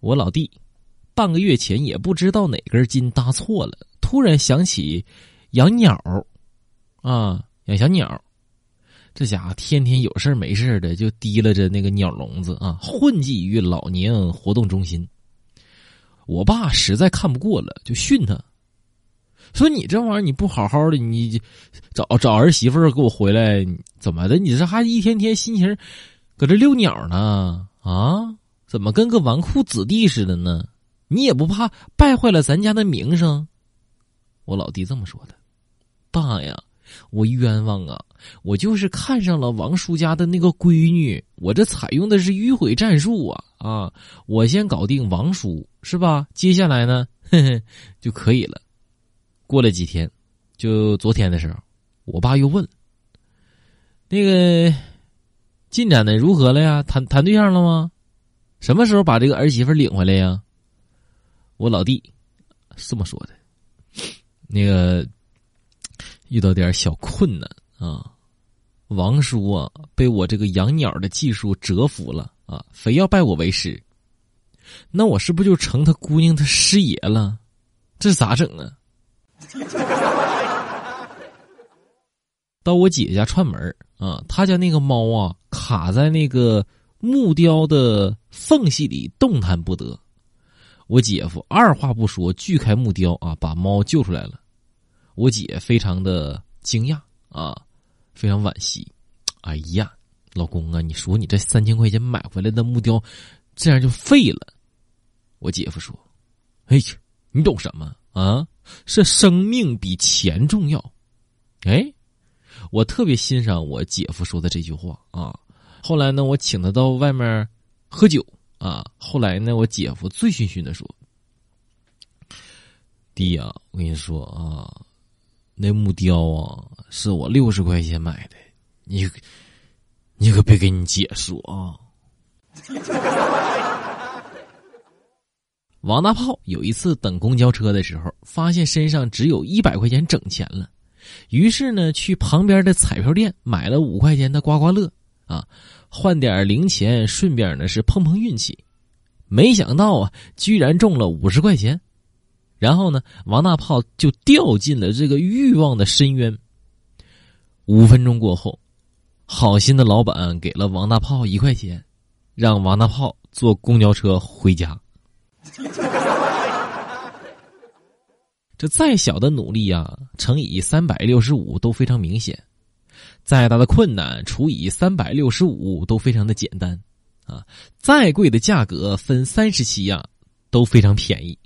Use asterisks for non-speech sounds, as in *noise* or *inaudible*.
我老弟半个月前也不知道哪根筋搭错了，突然想起养鸟啊，养小鸟。这家伙天天有事没事的就提拉着那个鸟笼子啊，混迹于老年活动中心。我爸实在看不过了，就训他，说：“你这玩意儿你不好好的，你找找儿媳妇给我回来，怎么的？你这还一天天心情搁这遛鸟呢？啊？怎么跟个纨绔子弟似的呢？你也不怕败坏了咱家的名声？”我老弟这么说的，爸呀。我冤枉啊！我就是看上了王叔家的那个闺女，我这采用的是迂回战术啊啊！我先搞定王叔是吧？接下来呢，嘿 *laughs* 嘿就可以了。过了几天，就昨天的时候，我爸又问：“那个进展的如何了呀？谈谈对象了吗？什么时候把这个儿媳妇领回来呀？”我老弟这么说的，那个。遇到点小困难啊，王叔啊，被我这个养鸟的技术折服了啊，非要拜我为师。那我是不是就成他姑娘他师爷了？这咋整啊？*laughs* 到我姐家串门啊，他家那个猫啊，卡在那个木雕的缝隙里动弹不得。我姐夫二话不说，锯开木雕啊，把猫救出来了。我姐非常的惊讶啊，非常惋惜。哎呀，老公啊，你说你这三千块钱买回来的木雕，这样就废了。我姐夫说：“哎呀，你懂什么啊？是生命比钱重要。”哎，我特别欣赏我姐夫说的这句话啊。后来呢，我请他到外面喝酒啊。后来呢，我姐夫醉醺醺的说：“弟呀，我跟你说啊。”那木雕啊，是我六十块钱买的，你，你可别跟你姐说啊。*laughs* 王大炮有一次等公交车的时候，发现身上只有一百块钱整钱了，于是呢，去旁边的彩票店买了五块钱的刮刮乐啊，换点零钱，顺便呢是碰碰运气，没想到啊，居然中了五十块钱。然后呢，王大炮就掉进了这个欲望的深渊。五分钟过后，好心的老板给了王大炮一块钱，让王大炮坐公交车回家。这再小的努力啊，乘以三百六十五都非常明显；再大的困难除以三百六十五都非常的简单。啊，再贵的价格分三十七样，都非常便宜。